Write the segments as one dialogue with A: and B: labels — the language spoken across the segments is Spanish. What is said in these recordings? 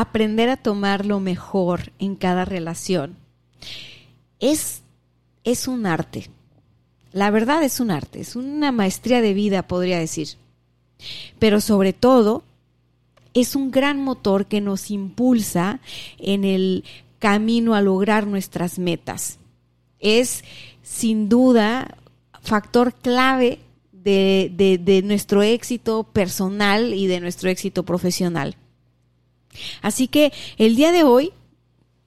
A: Aprender a tomar lo mejor en cada relación es, es un arte. La verdad es un arte, es una maestría de vida, podría decir. Pero sobre todo, es un gran motor que nos impulsa en el camino a lograr nuestras metas. Es sin duda factor clave de, de, nuestro éxito personal y de nuestro éxito profesional. Así que el día de hoy,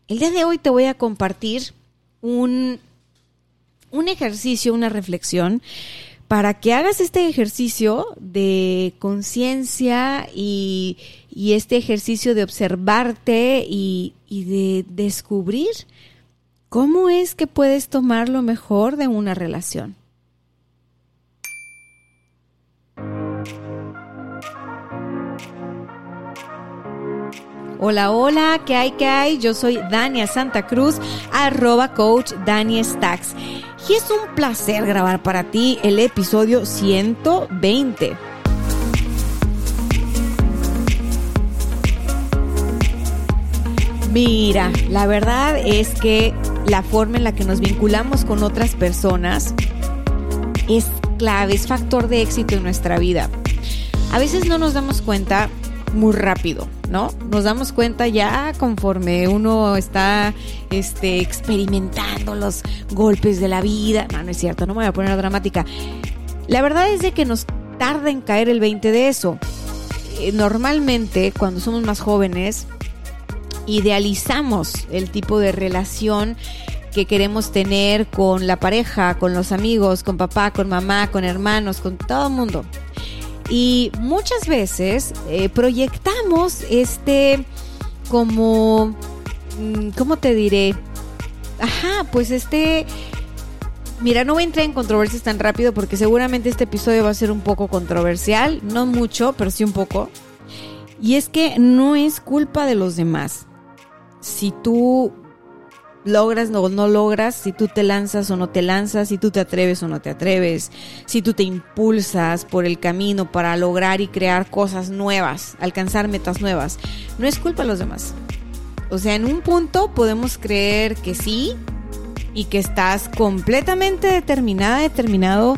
A: el día de hoy te voy a compartir un, un ejercicio, una reflexión para que hagas este ejercicio de conciencia y, este ejercicio de observarte y, y de descubrir cómo es que puedes tomar lo mejor de una relación. Hola, hola, ¿qué hay, qué hay? Yo soy Dania Santa Cruz, arroba coach Dani Stacks. Y es un placer grabar para ti el episodio 120. Mira, la verdad es que la forma en la que nos vinculamos con otras personas es clave, es factor de éxito en nuestra vida. A veces no nos damos cuenta muy rápido, ¿no? Nos damos cuenta ya conforme uno está este, experimentando los golpes de la vida. No, no es cierto, no me voy a poner dramática. La verdad es de que nos tarda en caer el 20 de eso. Eh, normalmente, cuando somos más jóvenes, idealizamos el tipo de relación que queremos tener con la pareja, con los amigos, con papá, con mamá, con hermanos, con todo el mundo. Y muchas veces eh, proyectamos este como, mm, ¿cómo te diré? Ajá, pues este... Mira, no voy a entrar en controversias tan rápido porque seguramente este episodio va a ser un poco controversial, no mucho, pero sí un poco. Y es que no es culpa de los demás. Si tú logras o no logras, si tú te lanzas o no te lanzas, si tú te atreves o no te atreves, si tú te impulsas por el camino para lograr y crear cosas nuevas, alcanzar metas nuevas. No es culpa de los demás. O sea, en un punto podemos creer que sí y que estás completamente determinada, determinado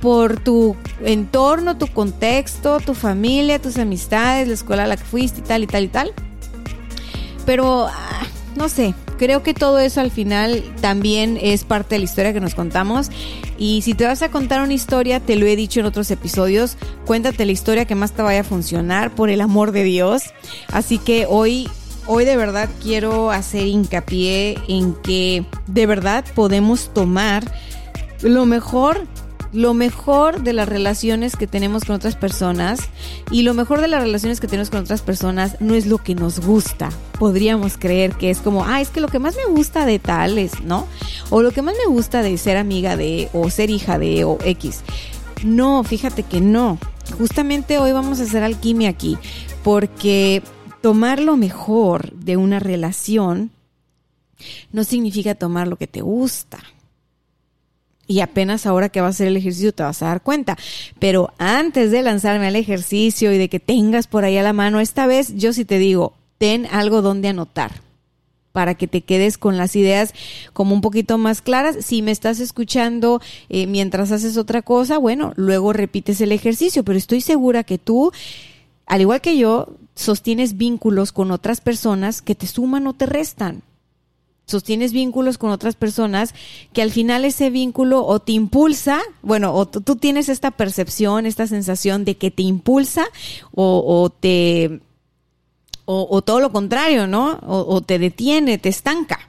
A: por tu entorno, tu contexto, tu familia, tus amistades, la escuela a la que fuiste y tal y tal y tal. Pero, ah, no sé, creo que todo eso al final también es parte de la historia que nos contamos. Y si te vas a contar una historia, te lo he dicho en otros episodios, cuéntate la historia que más te vaya a funcionar, por el amor de Dios. Así que hoy hoy de verdad quiero hacer hincapié en que de verdad podemos tomar lo mejor lo mejor de las relaciones que tenemos con otras personas y lo mejor de las relaciones que tenemos con otras personas no es lo que nos gusta. Podríamos creer que es como, ah, es que lo que más me gusta de tal es, ¿no? O lo que más me gusta de ser amiga de, o ser hija de, o X. No, fíjate que no. Justamente hoy vamos a hacer alquimia aquí, porque tomar lo mejor de una relación no significa tomar lo que te gusta y apenas ahora que vas a hacer el ejercicio te vas a dar cuenta. Pero antes de lanzarme al ejercicio y de que tengas por ahí a la mano, esta vez yo sí te digo, ten algo donde anotar para que te quedes con las ideas como un poquito más claras. Si me estás escuchando eh, mientras haces otra cosa, bueno, luego repites el ejercicio, pero estoy segura que tú, al igual que yo, sostienes vínculos con otras personas que te suman o te restan sostienes vínculos con otras personas que al final ese vínculo o te impulsa, bueno, o tú tienes esta percepción, esta sensación de que te impulsa o, te... O, todo lo contrario, ¿no? O, te detiene, te estanca.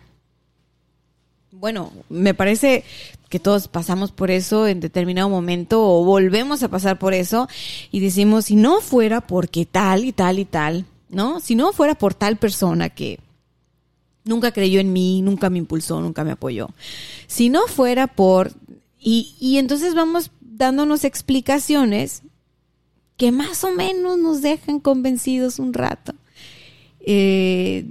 A: bueno, me parece que todos pasamos por eso en determinado momento o volvemos a pasar por eso y decimos, si no fuera porque tal y tal y tal, ¿no? Si no fuera por tal persona que nunca creyó en mí, nunca me impulsó, nunca me apoyó. Si no fuera por... Y, y entonces vamos dándonos explicaciones que más o menos nos dejan convencidos un rato. Eh,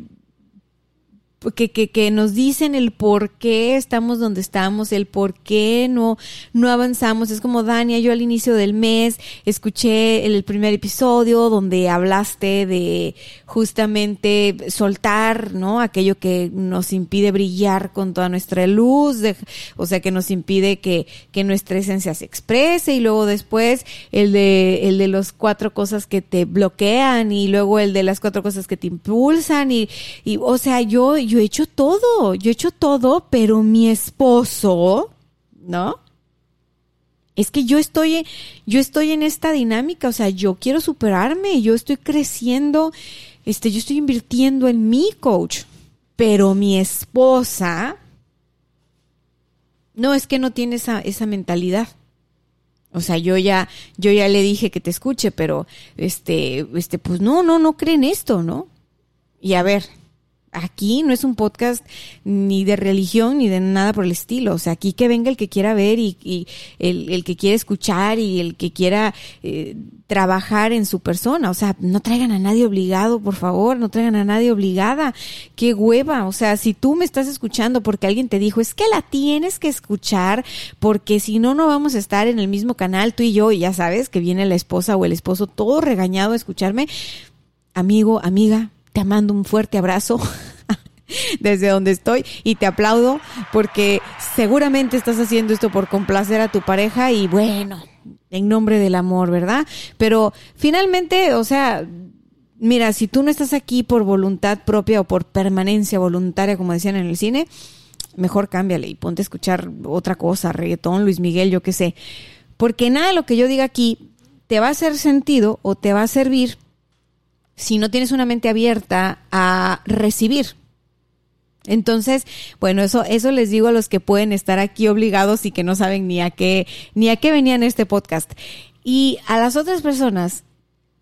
A: que, que, nos dicen el por qué estamos donde estamos, el por qué no, no avanzamos. Es como, Dania, yo al inicio del mes escuché el primer episodio donde hablaste de justamente soltar, ¿no? Aquello que nos impide brillar con toda nuestra luz, o sea, que nos impide que, que nuestra esencia se exprese y luego después el de, el de las cuatro cosas que te bloquean y luego el de las cuatro cosas que te impulsan y, y o sea, yo, yo he hecho todo, yo he hecho todo, pero mi esposo, ¿no? Es que yo estoy, yo estoy en esta dinámica, o sea, yo quiero superarme, yo estoy creciendo, este, yo estoy invirtiendo en mi coach, pero mi esposa, no, es que no tiene esa, esa mentalidad. O sea, yo ya, yo ya le dije que te escuche, pero este, este, pues no, no, no creen esto, ¿no? Y a ver, aquí no es un podcast ni de religión ni de nada por el estilo. O sea, aquí que venga el que quiera ver y, el, que quiera escuchar y el que quiera eh, trabajar en su persona. O sea, no traigan a nadie obligado, por favor, no traigan a nadie obligada. Qué hueva. O sea, si tú me estás escuchando porque alguien te dijo, es que la tienes que escuchar porque si no, no vamos a estar en el mismo canal, tú y yo, y ya sabes que viene la esposa o el esposo todo regañado a escucharme. Amigo, amiga, te mando un fuerte abrazo desde donde estoy y te aplaudo porque seguramente estás haciendo esto por complacer a tu pareja y bueno, en nombre del amor, ¿verdad? Pero finalmente, o sea, mira, si tú no estás aquí por voluntad propia o por permanencia voluntaria, como decían en el cine, mejor cámbiale y ponte a escuchar otra cosa, reggaetón, Luis Miguel, yo qué sé. Porque nada de lo que yo diga aquí te va a hacer sentido o te va a servir si no tienes una mente abierta a recibir. Entonces, bueno, eso, eso les digo a los que pueden estar aquí obligados y que no saben ni a qué, ni a qué venían este podcast. Y a las otras personas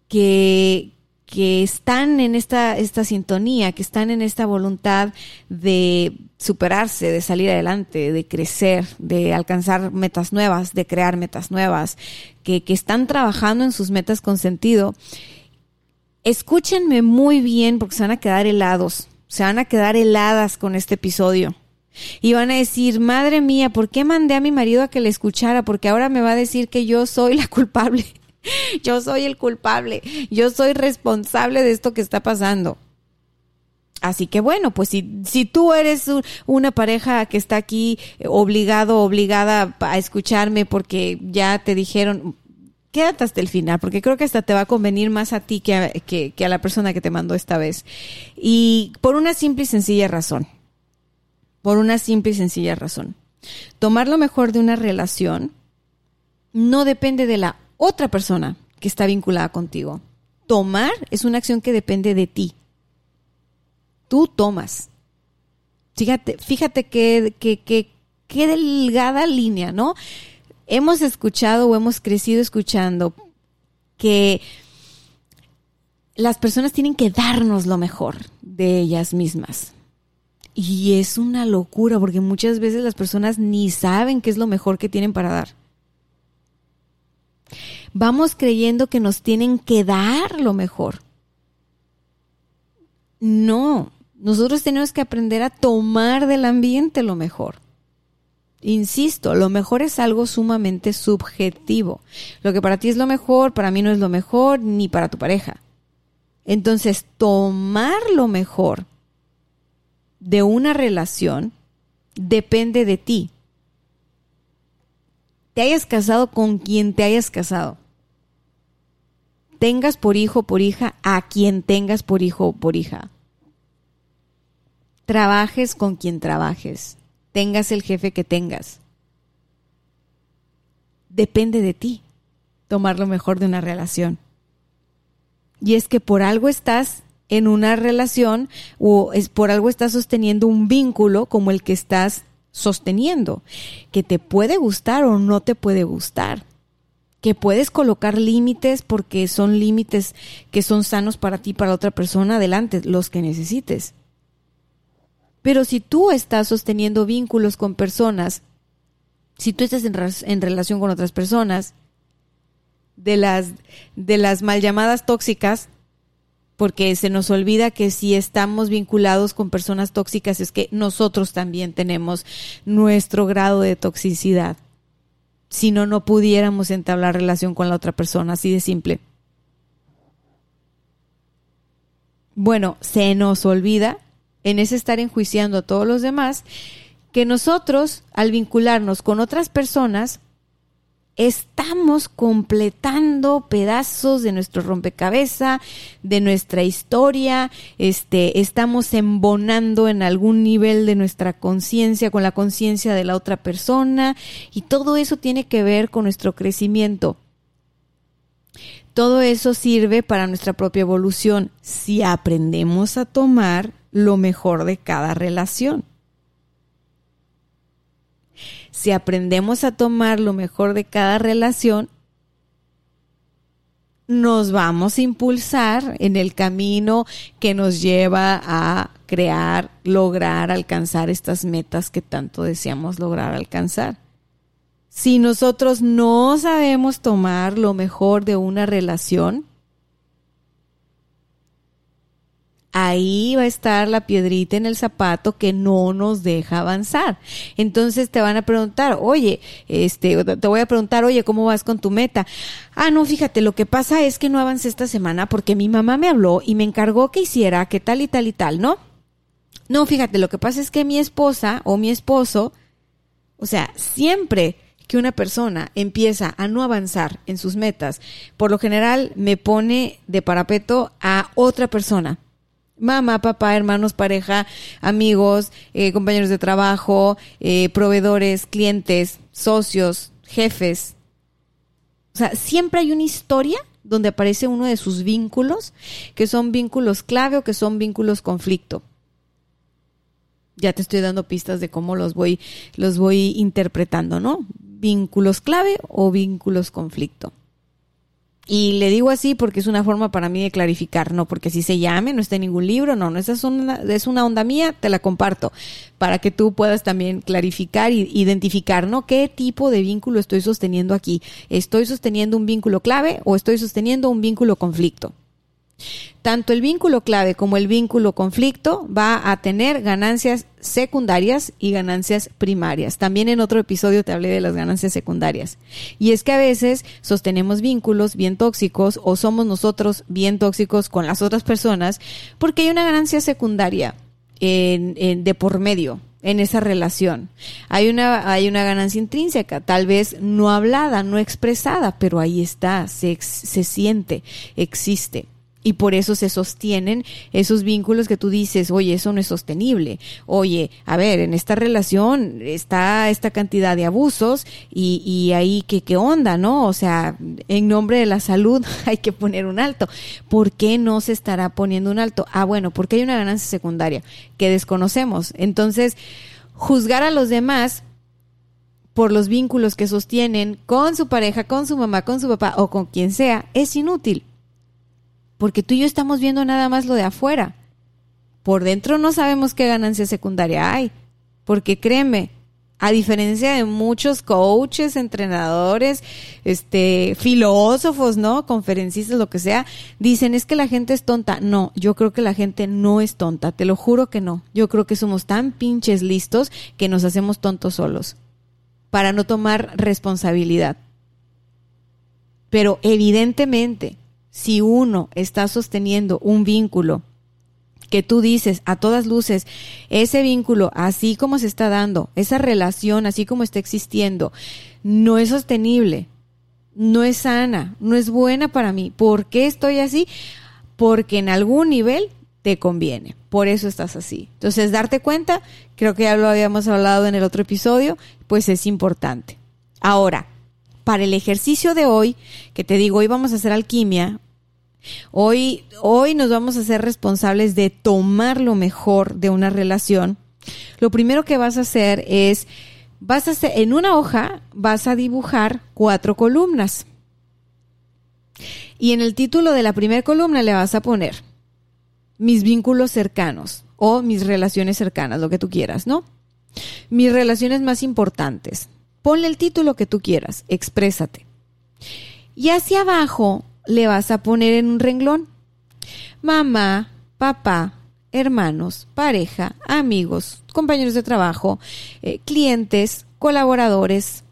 A: que, que están en esta, esta sintonía, que están en esta voluntad de superarse, de salir adelante, de crecer, de alcanzar metas nuevas, de crear metas nuevas, que, que están trabajando en sus metas con sentido, escúchenme muy bien porque se van a quedar helados, se van a quedar heladas con este episodio. Y van a decir, madre mía, ¿por qué mandé a mi marido a que le escuchara? Porque ahora me va a decir que yo soy la culpable. yo soy el culpable. Yo soy responsable de esto que está pasando. Así que bueno, pues si, si tú eres una pareja que está aquí obligado, obligada a escucharme porque ya te dijeron, quédate hasta el final, porque creo que hasta te va a convenir más a ti que a, que, la persona que te mandó esta vez. Y por una simple y sencilla razón. Por una simple y sencilla razón. Tomar lo mejor de una relación no depende de la otra persona que está vinculada contigo. Tomar es una acción que depende de ti. Tú tomas. Fíjate, fíjate qué, qué, qué, qué delgada línea, ¿no? Hemos escuchado o hemos crecido escuchando que las personas tienen que darnos lo mejor de ellas mismas. Y es una locura porque muchas veces las personas ni saben qué es lo mejor que tienen para dar. Vamos creyendo que nos tienen que dar lo mejor. No, nosotros tenemos que aprender a tomar del ambiente lo mejor. Insisto, lo mejor es algo sumamente subjetivo. Lo que para ti es lo mejor, para mí no es lo mejor, ni para tu pareja. Entonces, tomar lo mejor de una relación depende de ti. Te hayas casado con quien te hayas casado. Tengas por hijo o por hija a quien tengas por hijo o por hija. Trabajes con quien trabajes tengas el jefe que tengas. Depende de ti tomar lo mejor de una relación. Y es que por algo estás en una relación o es por algo estás sosteniendo un vínculo como el que estás sosteniendo, que te puede gustar o no te puede gustar, que puedes colocar límites porque son límites que son sanos para ti, para otra persona, adelante, los que necesites. Pero si tú estás sosteniendo vínculos con personas, si tú estás en, relación con otras personas, de las, de las mal llamadas tóxicas, porque se nos olvida que si estamos vinculados con personas tóxicas es que nosotros también tenemos nuestro grado de toxicidad. Si no, no pudiéramos entablar relación con la otra persona, así de simple. Bueno, se nos olvida en ese estar enjuiciando a todos los demás que nosotros, al vincularnos con otras personas, estamos completando pedazos de nuestro rompecabezas, de nuestra historia, este, estamos embonando en algún nivel de nuestra conciencia con la conciencia de la otra persona y todo eso tiene que ver con nuestro crecimiento. Todo eso sirve para nuestra propia evolución si aprendemos a tomar lo mejor de cada relación si aprendemos a tomar lo mejor de cada relación, nos vamos a impulsar en el camino que nos lleva a crear, lograr, alcanzar estas metas que tanto deseamos lograr alcanzar. Si nosotros no sabemos tomar lo mejor de una relación, ahí va a estar la piedrita en el zapato que no nos deja avanzar. Entonces te van a preguntar, oye, este, te voy a preguntar, oye, ¿cómo vas con tu meta? Ah, no, fíjate, lo que pasa es que no avancé esta semana porque mi mamá me habló y me encargó que hiciera que tal y tal y tal, ¿no? No, fíjate, lo que pasa es que mi esposa o mi esposo, o sea, siempre que una persona empieza a no avanzar en sus metas, por lo general me pone de parapeto a otra persona mamá, papá, hermanos, pareja, amigos, eh, compañeros de trabajo, eh, proveedores, clientes, socios, jefes. O sea, siempre hay una historia donde aparece uno de sus vínculos, que son vínculos clave o que son vínculos conflicto. Ya te estoy dando pistas de cómo los voy, los voy interpretando, ¿no? Vínculos clave o vínculos conflicto. Y le digo así porque es una forma para mí de clarificar, no porque si se llame, no está en ningún libro, no, no, esa es una, es una onda mía, te la comparto, para que tú puedas también clarificar e identificar, ¿no? ¿Qué tipo de vínculo estoy sosteniendo aquí? ¿Estoy sosteniendo un vínculo clave o estoy sosteniendo un vínculo conflicto? Tanto el vínculo clave como el vínculo conflicto va a tener ganancias secundarias y ganancias primarias. También en otro episodio te hablé de las ganancias secundarias. Y es que a veces sostenemos vínculos bien tóxicos o somos nosotros bien tóxicos con las otras personas porque hay una ganancia secundaria de por medio en esa relación. Hay una, hay una ganancia intrínseca, tal vez no hablada, no expresada, pero ahí está, se, se siente, existe y por eso se sostienen esos vínculos que tú dices, oye, eso no es sostenible. Oye, a ver, en esta relación está esta cantidad de abusos y, ahí, ¿qué, ¿qué onda, no? O sea, en nombre de la salud hay que poner un alto. ¿Por qué no se estará poniendo un alto? Ah, bueno, porque hay una ganancia secundaria que desconocemos. Entonces, juzgar a los demás por los vínculos que sostienen con su pareja, con su mamá, con su papá o con quien sea, es inútil porque tú y yo estamos viendo nada más lo de afuera. Por dentro no sabemos qué ganancia secundaria hay, porque créeme, a diferencia de muchos coaches, entrenadores, este, filósofos, ¿no? Conferencistas, lo que sea, dicen es que la gente es tonta. No, yo creo que la gente no es tonta, te lo juro que no. Yo creo que somos tan pinches listos que nos hacemos tontos solos para no tomar responsabilidad. Pero evidentemente, si uno está sosteniendo un vínculo que tú dices a todas luces, ese vínculo, así como se está dando, esa relación, así como está existiendo, no es sostenible, no es sana, no es buena para mí. ¿Por qué estoy así? Porque en algún nivel te conviene. Por eso estás así. Entonces, darte cuenta, creo que ya lo habíamos hablado en el otro episodio, pues es importante. Ahora, para el ejercicio de hoy, que te digo, hoy vamos a hacer alquimia, Hoy, hoy nos vamos a ser responsables de tomar lo mejor de una relación Lo primero que vas a hacer es, vas a hacer, en una hoja vas a dibujar cuatro columnas. Y en el título de la primera columna le vas a poner mis vínculos cercanos o mis relaciones cercanas, lo que tú quieras, ¿no? Mis relaciones más importantes. Ponle el título que tú quieras, exprésate. Y hacia abajo le vas a poner en un renglón mamá, papá, hermanos, pareja, amigos, compañeros de trabajo, eh, clientes, colaboradores,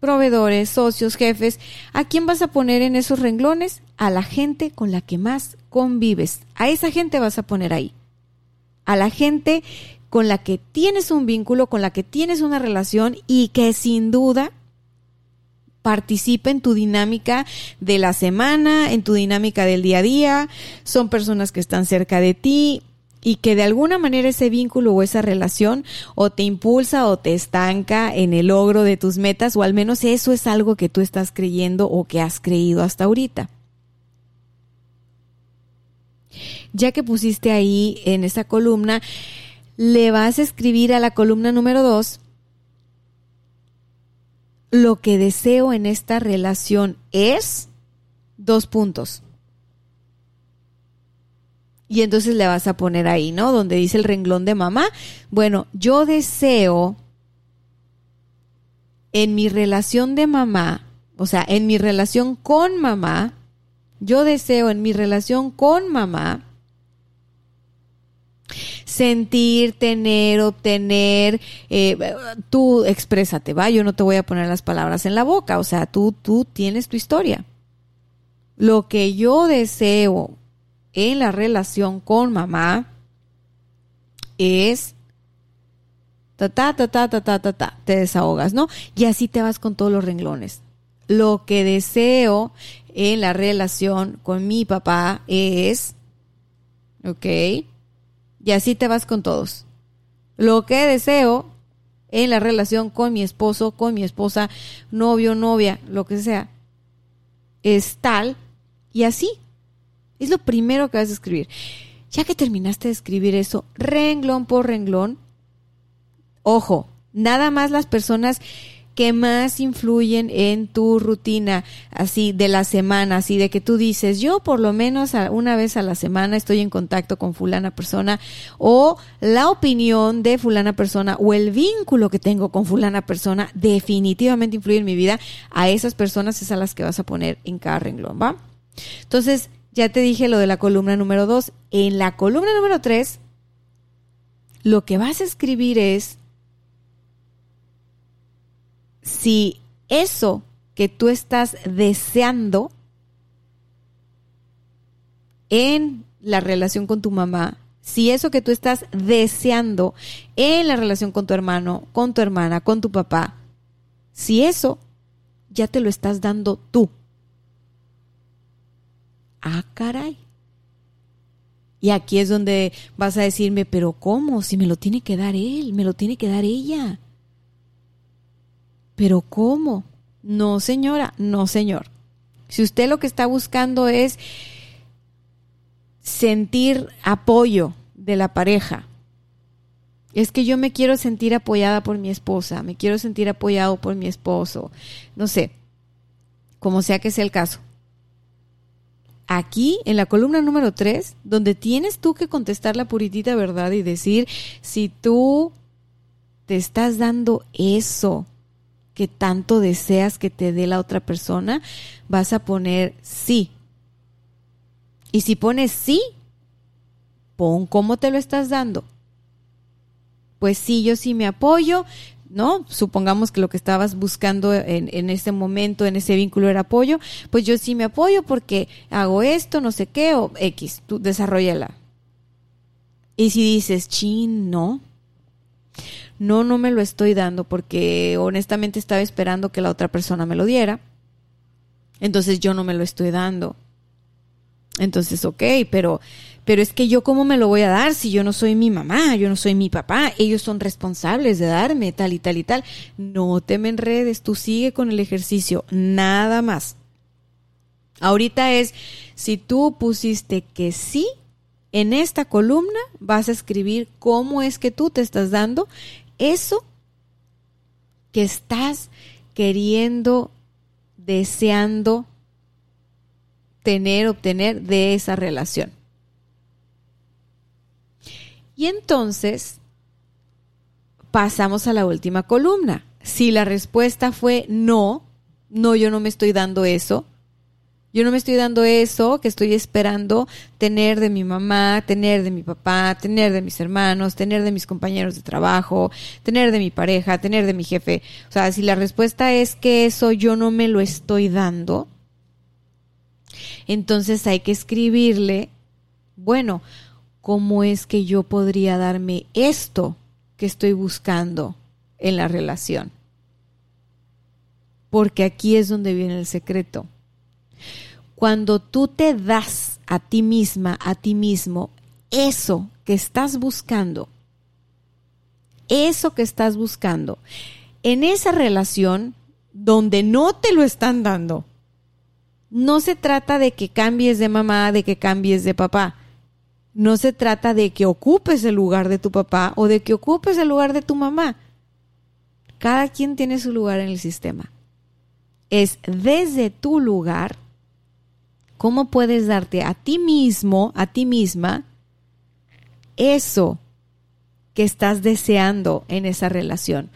A: proveedores, socios, jefes. ¿A quién vas a poner en esos renglones? A la gente con la que más convives. A esa gente vas a poner ahí. A la gente con la que tienes un vínculo, con la que tienes una relación y que sin duda participa en tu dinámica de la semana, en tu dinámica del día a día, son personas que están cerca de ti y que de alguna manera ese vínculo o esa relación o te impulsa o te estanca en el logro de tus metas o al menos eso es algo que tú estás creyendo o que has creído hasta ahorita. Ya que pusiste ahí en esa columna, le vas a escribir a la columna número dos lo que deseo en esta relación es dos puntos. Y entonces le vas a poner ahí, ¿no? Donde dice el renglón de mamá. Bueno, yo deseo en mi relación de mamá, o sea, en mi relación con mamá, yo deseo en mi relación con mamá sentir, tener, obtener, eh, tú exprésate, va, yo no te voy a poner las palabras en la boca, o sea, tú, tú tienes tu historia. Lo que yo deseo en la relación con mamá es ta ta ta ta ta ta ta, te desahogas, ¿no? Y así te vas con todos los renglones. Lo que deseo en la relación con mi papá es, ¿ok? Y así te vas con todos. Lo que deseo en la relación con mi esposo, con mi esposa, novio, novia, lo que sea, es tal y así. Es lo primero que vas a escribir. Ya que terminaste de escribir eso, renglón por renglón, ojo, nada más las personas que más influyen en tu rutina, así de la semana, así de que tú dices, yo por lo menos una vez a la semana estoy en contacto con fulana persona, o la opinión de fulana persona, o el vínculo que tengo con fulana persona, definitivamente influye en mi vida. A esas personas es a las que vas a poner en cada renglón, ¿va? Entonces, ya te dije lo de la columna número dos. En la columna número tres, lo que vas a escribir es si eso que tú estás deseando en la relación con tu mamá, si eso que tú estás deseando en la relación con tu hermano, con tu hermana, con tu papá, si eso ya te lo estás dando tú. Ah, caray. Y aquí es donde vas a decirme, pero ¿cómo? Si me lo tiene que dar él, me lo tiene que dar ella. Pero ¿cómo? No, señora, no, señor. Si usted lo que está buscando es sentir apoyo de la pareja, es que yo me quiero sentir apoyada por mi esposa, me quiero sentir apoyado por mi esposo, no sé, como sea que sea el caso. Aquí, en la columna número 3, donde tienes tú que contestar la puritita verdad y decir, si tú te estás dando eso que tanto deseas que te dé la otra persona, vas a poner sí. Y si pones sí, pon cómo te lo estás dando. Pues sí, yo sí me apoyo, ¿no? Supongamos que lo que estabas buscando en, en ese momento, en ese vínculo era apoyo, pues yo sí me apoyo porque hago esto, no sé qué, o X, tú desarrollala. Y si dices, chin, no, no, no me lo estoy dando porque honestamente estaba esperando que la otra persona me lo diera. Entonces yo no me lo estoy dando. Entonces, ok, pero, pero es que yo cómo me lo voy a dar si yo no soy mi mamá, yo no soy mi papá, ellos son responsables de darme tal y tal y tal. No te me enredes, tú sigue con el ejercicio, nada más. Ahorita es, si tú pusiste que sí En esta columna vas a escribir cómo es que tú te estás dando eso que estás queriendo, deseando tener, obtener de esa relación. Y entonces pasamos a la última columna. Si la respuesta fue no, no, yo no me estoy dando eso, yo no me estoy dando eso que estoy esperando tener de mi mamá, tener de mi papá, tener de mis hermanos, tener de mis compañeros de trabajo, tener de mi pareja, tener de mi jefe. O sea, si la respuesta es que eso yo no me lo estoy dando, entonces hay que escribirle, bueno, ¿cómo es que yo podría darme esto que estoy buscando en la relación? Porque aquí es donde viene el secreto cuando tú te das a ti misma, a ti mismo, eso que estás buscando, eso que estás buscando, en esa relación donde no te lo están dando, no se trata de que cambies de mamá, de que cambies de papá. No se trata de que ocupes el lugar de tu papá o de que ocupes el lugar de tu mamá. Cada quien tiene su lugar en el sistema. Es desde tu lugar ¿Cómo puedes darte a ti mismo, a ti misma, eso que estás deseando en esa relación?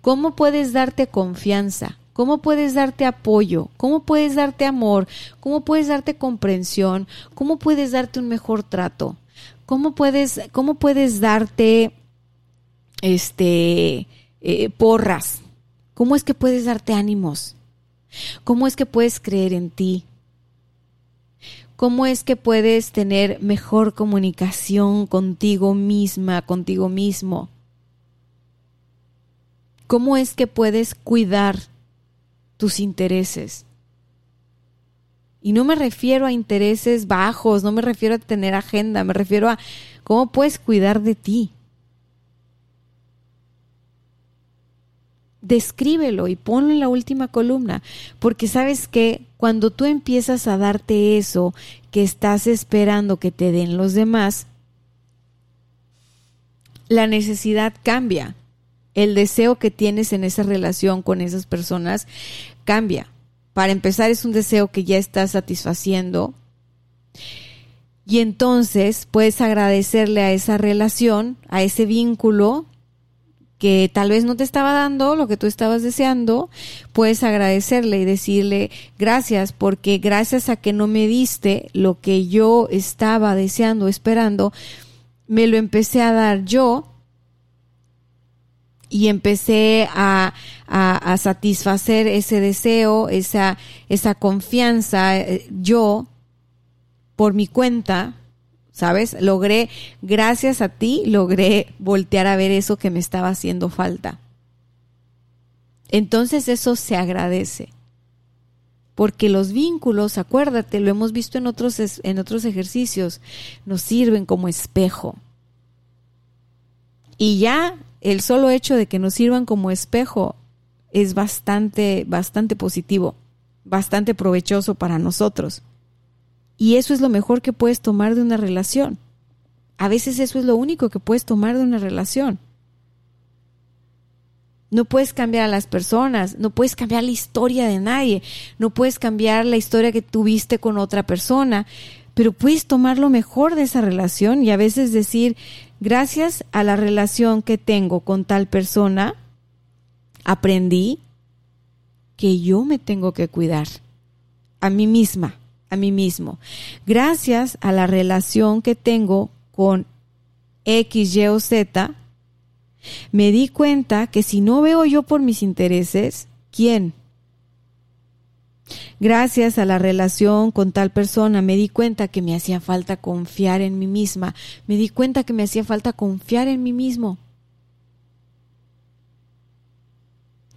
A: ¿Cómo puedes darte confianza? ¿Cómo puedes darte apoyo? ¿Cómo puedes darte amor? ¿Cómo puedes darte comprensión? ¿Cómo puedes darte un mejor trato? ¿Cómo puedes, cómo puedes darte este eh, porras? ¿Cómo es que puedes darte ánimos? ¿Cómo es que puedes creer en ti? ¿Cómo es que puedes tener mejor comunicación contigo misma, contigo mismo? ¿Cómo es que puedes cuidar tus intereses? Y no me refiero a intereses bajos, no me refiero a tener agenda, me refiero a cómo puedes cuidar de ti. Descríbelo y ponlo en la última columna, porque sabes que cuando tú empiezas a darte eso que estás esperando que te den los demás, la necesidad cambia. El deseo que tienes en esa relación con esas personas cambia. Para empezar, es un deseo que ya estás satisfaciendo. Y entonces puedes agradecerle a esa relación, a ese vínculo, que tal vez no te estaba dando lo que tú estabas deseando, puedes agradecerle y decirle gracias porque gracias a que no me diste lo que yo estaba deseando, esperando, me lo empecé a dar yo y empecé a, a, satisfacer ese deseo, esa, esa confianza eh, yo por mi cuenta ¿sabes? Logré, gracias a ti, logré voltear a ver eso que me estaba haciendo falta. Entonces eso se agradece. Porque los vínculos, acuérdate, lo hemos visto en otros, en otros ejercicios, nos sirven como espejo. Y ya el solo hecho de que nos sirvan como espejo es bastante, bastante positivo, bastante provechoso para nosotros. Y eso es lo mejor que puedes tomar de una relación. A veces eso es lo único que puedes tomar de una relación. No puedes cambiar a las personas, no puedes cambiar la historia de nadie, no puedes cambiar la historia que tuviste con otra persona, pero puedes tomar lo mejor de esa relación y a veces decir, gracias a la relación que tengo con tal persona, aprendí que yo me tengo que cuidar a mí misma a mí mismo. Gracias a la relación que tengo con X, Y o Z, me di cuenta que si no veo yo por mis intereses, ¿quién? Gracias a la relación con tal persona me di cuenta que me hacía falta confiar en mí misma, me di cuenta que me hacía falta confiar en mí mismo.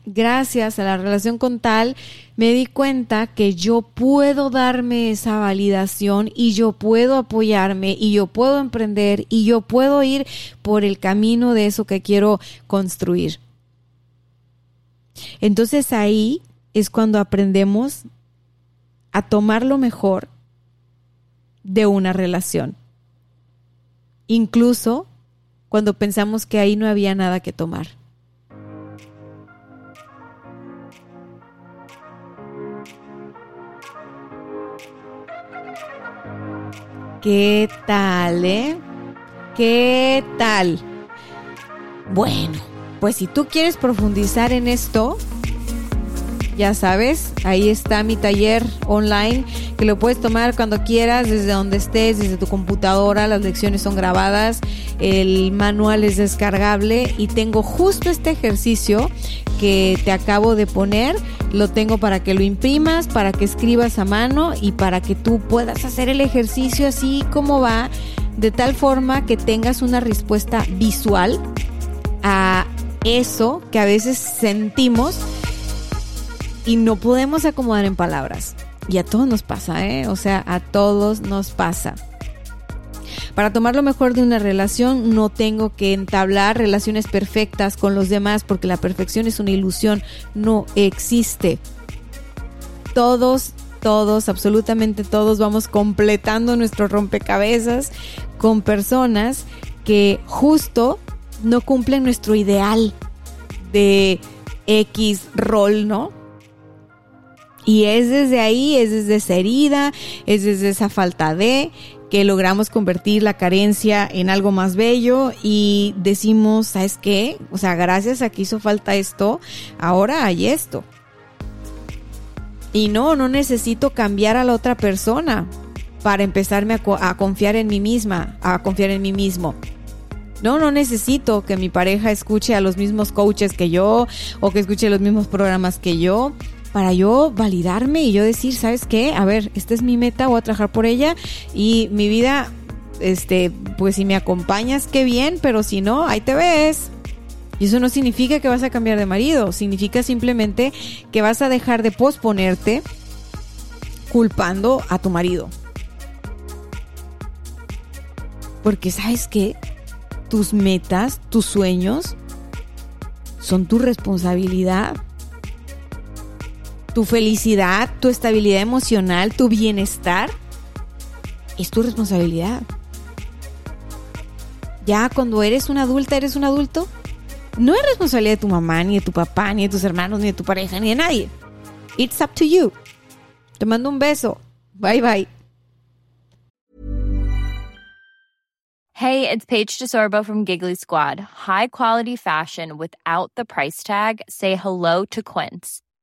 A: Gracias a la relación con tal, me di cuenta que yo puedo darme esa validación y yo puedo apoyarme y yo puedo emprender y yo puedo ir por el camino de eso que quiero construir. Entonces ahí es cuando aprendemos a tomar lo mejor de una relación. incluso cuando pensamos que ahí no había nada que tomar. ¿Qué tal, eh? ¿Qué tal? Bueno, pues si tú quieres profundizar en esto, ya sabes, ahí está mi taller online que lo puedes tomar cuando quieras, desde donde estés, desde tu computadora, las lecciones son grabadas, el manual es descargable y tengo justo este ejercicio que te acabo de poner, lo tengo para que lo imprimas, para que escribas a mano y para que tú puedas hacer el ejercicio así como va, de tal forma que tengas una respuesta visual a eso que a veces sentimos y no podemos acomodar en palabras. Y a todos nos pasa, ¿eh? O sea, a todos nos pasa. Para tomar lo mejor de una relación no tengo que entablar relaciones perfectas con los demás porque la perfección es una ilusión, no existe. Todos, todos, absolutamente todos vamos completando nuestro rompecabezas con personas que justo no cumplen nuestro ideal de X rol, ¿no? Y es desde ahí, es desde esa herida, es desde esa falta de que logramos convertir la carencia en algo más bello y decimos, ¿sabes qué? O sea, gracias a que hizo falta esto, ahora hay esto. Y no, no necesito cambiar a la otra persona para empezarme a, a confiar en mí misma, a confiar en mí mismo. No, no necesito que mi pareja escuche a los mismos coaches que yo o que escuche los mismos programas que yo para yo validarme y yo decir, ¿sabes qué? A ver, esta es mi meta, voy a trabajar por ella y mi vida, este, pues si me acompañas, qué bien, pero si no, ahí te ves. Y eso no significa que vas a cambiar de marido, significa simplemente que vas a dejar de posponerte culpando a tu marido. Porque sabes que tus metas, tus sueños, son tu responsabilidad tu felicidad, tu estabilidad emocional, tu bienestar, es tu responsabilidad. Ya cuando eres una adulta, eres un adulto, no es responsabilidad de tu mamá, ni de tu papá, ni de tus hermanos, ni de tu pareja, ni de nadie. It's up to you. Te mando un beso. Bye bye.
B: Hey, it's Paige DeSorbo from Giggly Squad. High quality fashion without the price tag. Say hello to Quince.